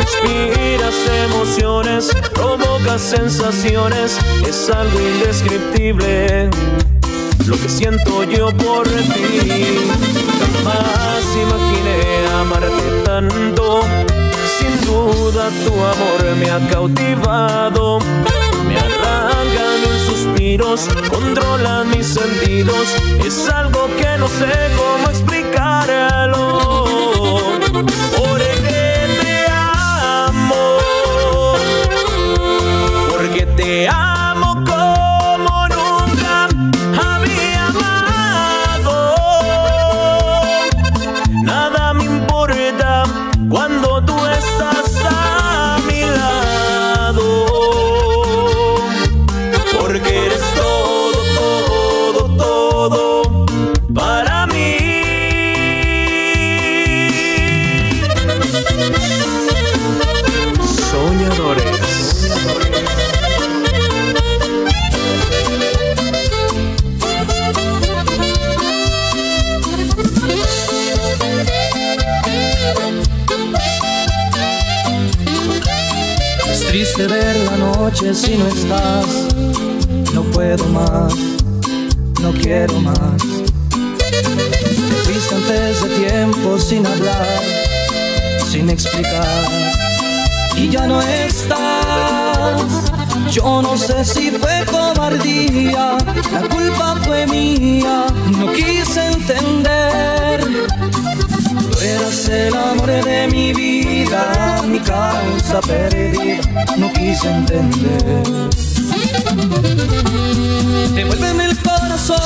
Inspiras emociones, provocas sensaciones, es algo indescriptible. Lo que siento yo por ti, jamás imaginé amarte tanto. Sin duda tu amor me ha cautivado, me arrancan mis suspiros, controlan mis sentidos. Es algo que no sé cómo explicarlo. Si no estás. No puedo más, no quiero más. Te fuiste antes de tiempo sin hablar, sin explicar. Y ya no estás. Yo no sé si fue cobardía, la culpa fue mía. No quise entender. Eras el amor de mi vida, mi causa perdida, no quise entender. Devuélveme el corazón,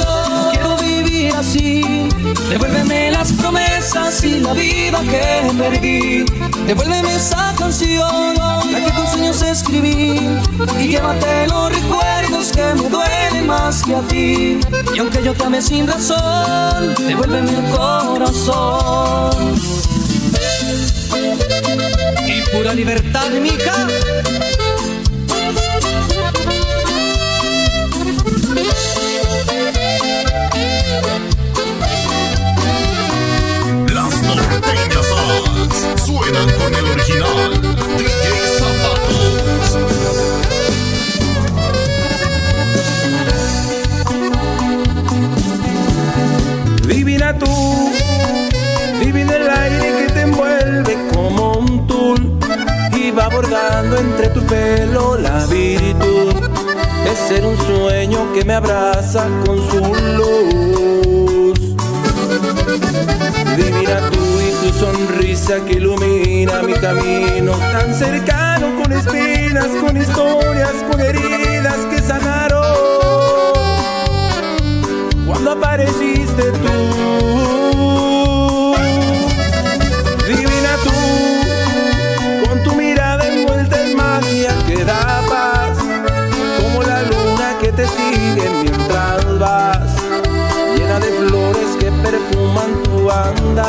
no quiero vivir así. Devuélveme las promesas y la vida que perdí. Devuélveme esa canción, la que con sueños escribí. Y llévate los recuerdos que me duelen más que a ti. Y aunque yo te ame sin razón, devuélveme el corazón. Y pura libertad, mija. Las norteñas suenan con el original Divina tú, divina el aire que te envuelve como un tul y va bordando entre tu pelo la virtud de ser un sueño que me abraza con su luz. Divina tú y tu sonrisa que ilumina mi camino tan cercano con espinas, con historias, con heridas que sanaron apareciste tú. Divina tú, con tu mirada envuelta en magia que da paz, como la luna que te sigue mientras vas, llena de flores que perfuman tu andar.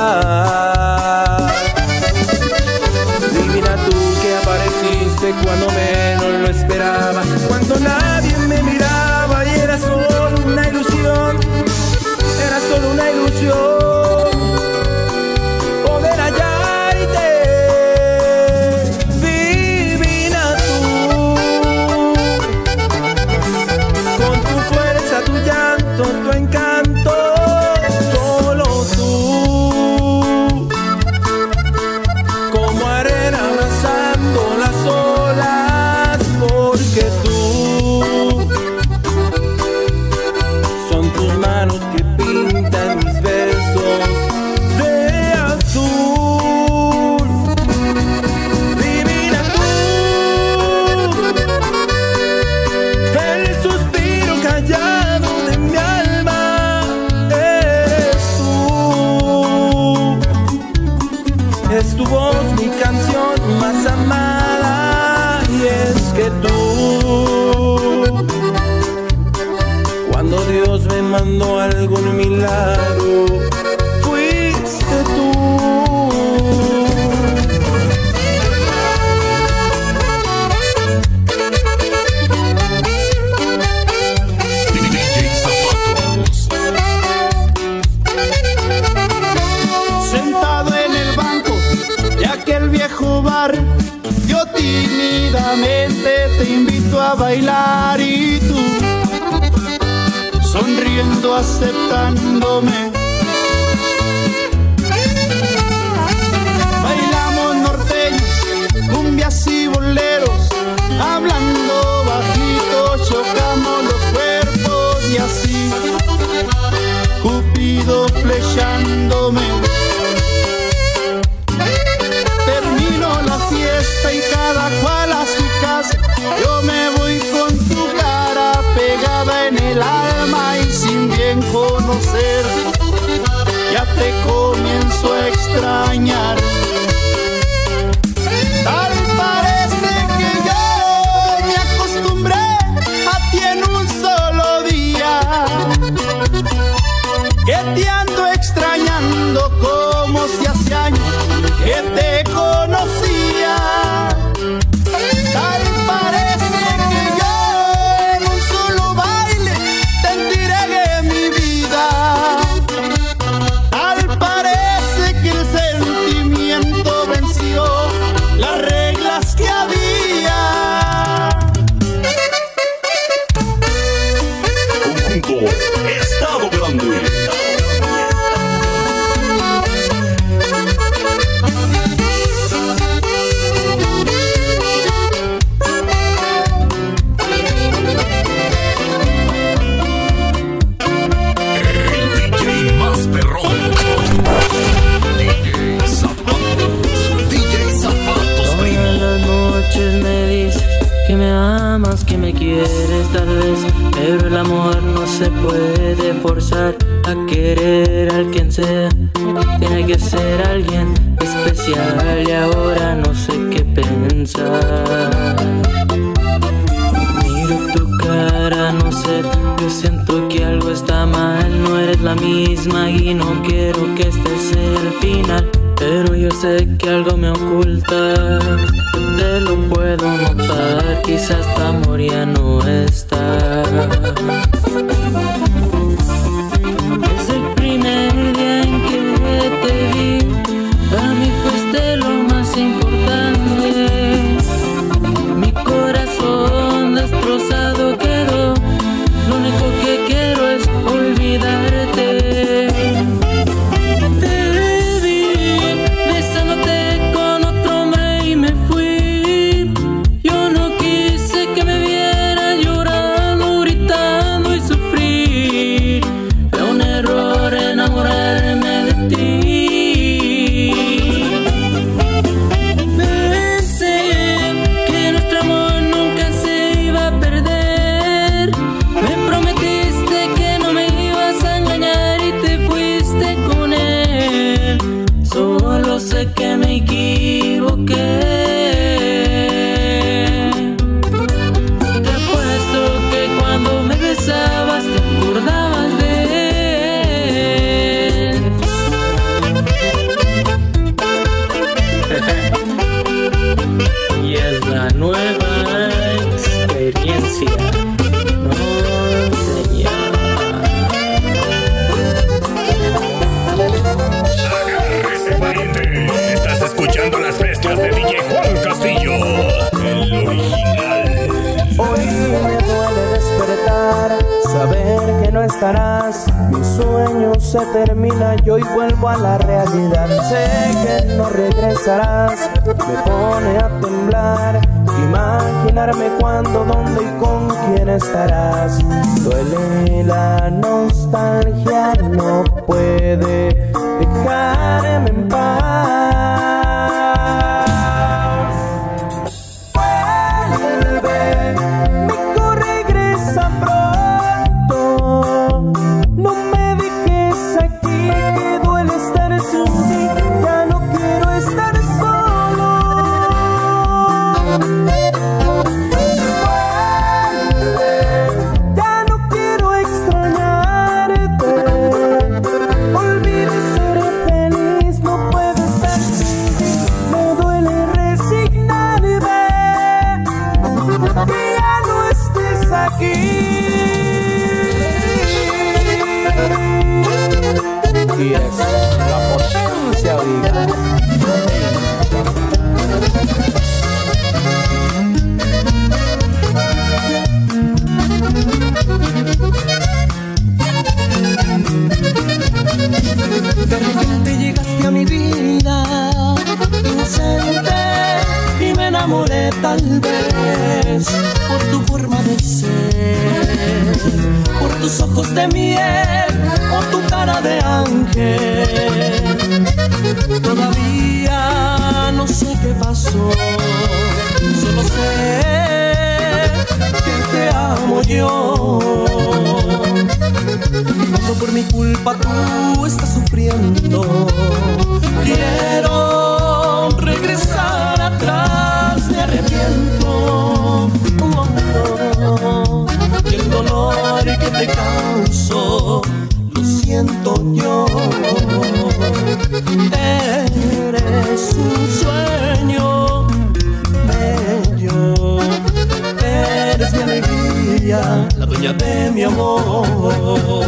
Divina tú que apareciste cuando menos lo esperaba, cuando nadie te comienzo a extrañar. Tal parece que yo me acostumbré a ti en un solo día. Que te ando extrañando como si hace años que te conocí. a querer al quien sea. Tiene que ser alguien especial y ahora no sé qué pensar. Miro tu cara, no sé, yo siento que algo está mal. No eres la misma y no quiero que este sea el final. Pero yo sé que algo me oculta, te lo puedo notar, quizás tu amor ya no está. te vi se termina yo y vuelvo a la realidad. Sé que no regresarás, me pone a temblar. Imaginarme cuándo, dónde y con quién estarás. Duele la noche aqui. Tal vez por tu forma de ser, por tus ojos de miel o tu cara de ángel. Todavía no sé qué pasó, solo sé que te amo yo. Cuando por mi culpa tú estás sufriendo, quiero regresar oh, y el dolor que te causo, lo siento yo. Eres un sueño bello, eres mi alegría, la dueña de mi amor.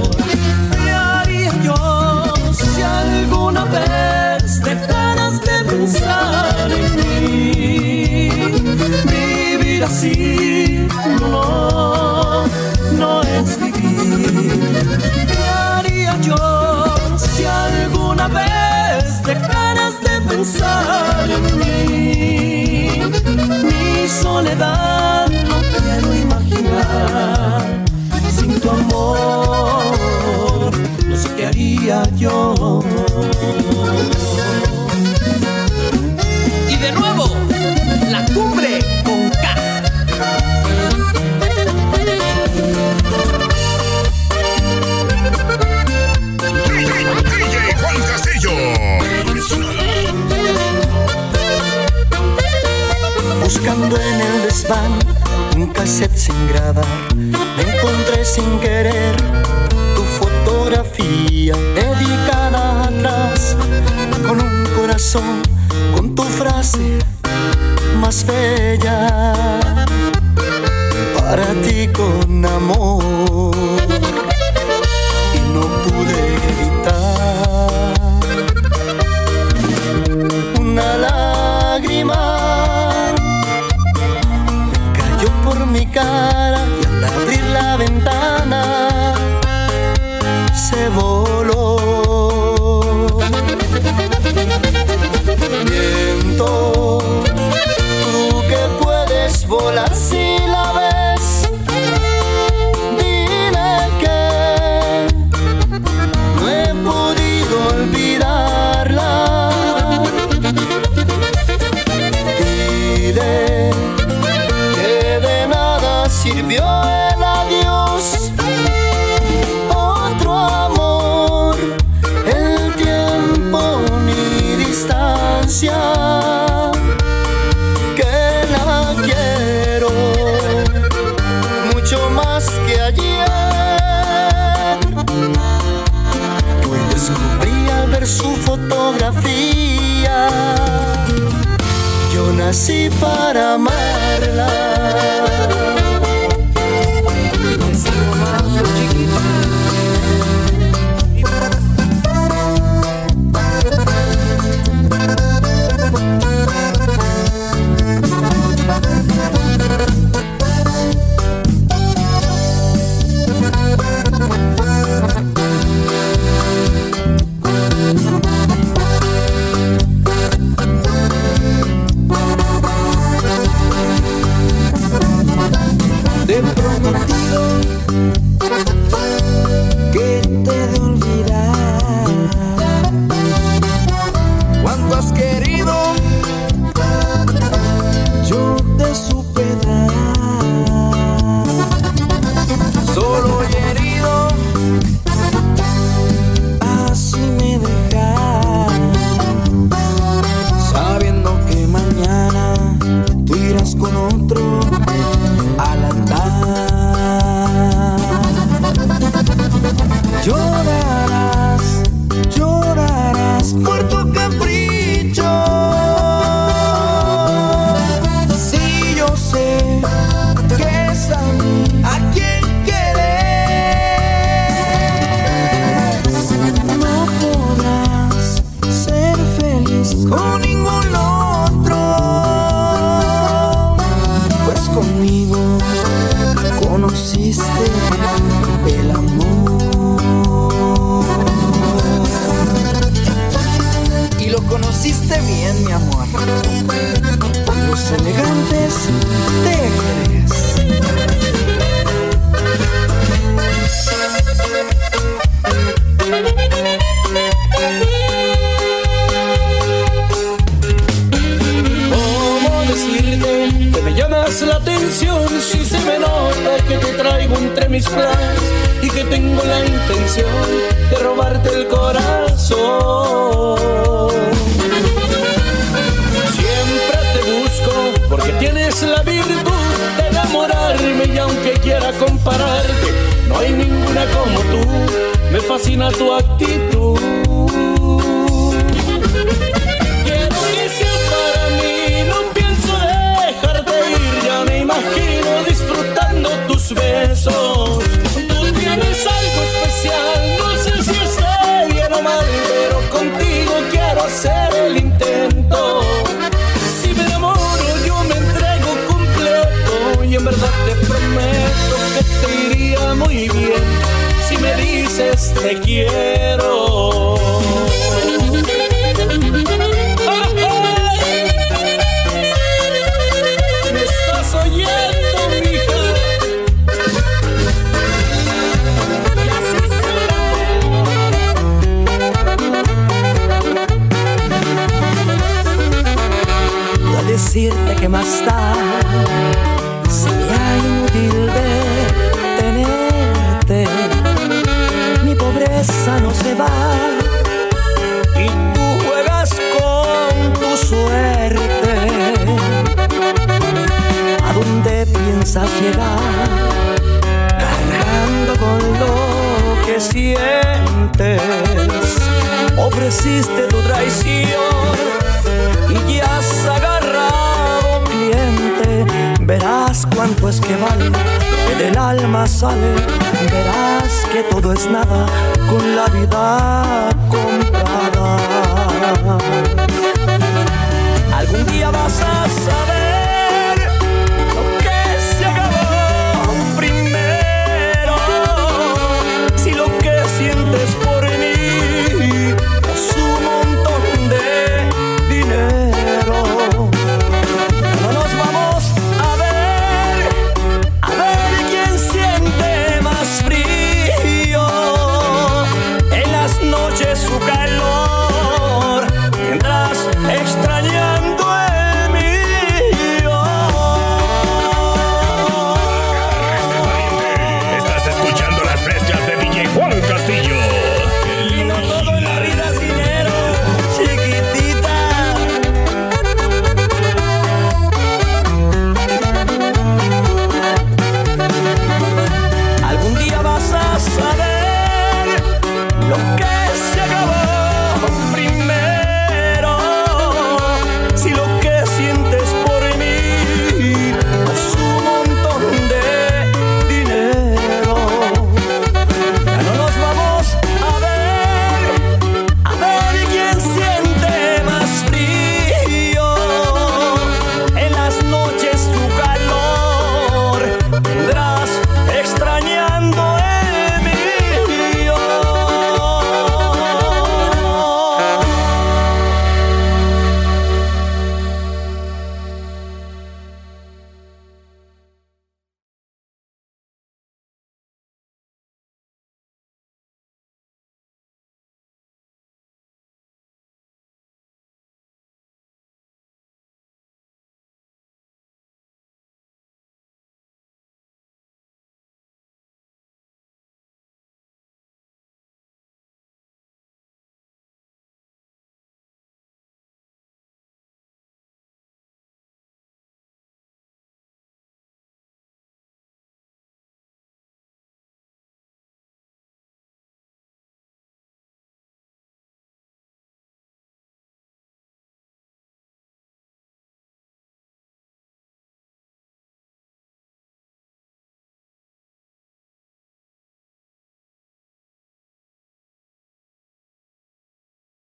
Así, no, no es vivir. ¿Qué haría yo si alguna vez dejaras de pensar en mí? Mi soledad no quiero imaginar sin tu amor, no sé qué haría yo. Cassette sin grabar, me encontré sin querer tu fotografía dedicada atrás, con un corazón, con tu frase más bella, para ti con amor. Nací para amarla. querido. La atención si se me nota que te traigo entre mis planes y que tengo la intención de robarte el corazón. Siempre te busco porque tienes la virtud de enamorarme y aunque quiera compararte, no hay ninguna como tú, me fascina tu actitud. Dices te quiero. decirte que más da llegar? Cargando con lo que sientes. Ofreciste tu traición y ya has agarrado cliente. Verás cuánto es que vale, que del alma sale. Verás que todo es nada con la vida comprada. Algún día vas a saber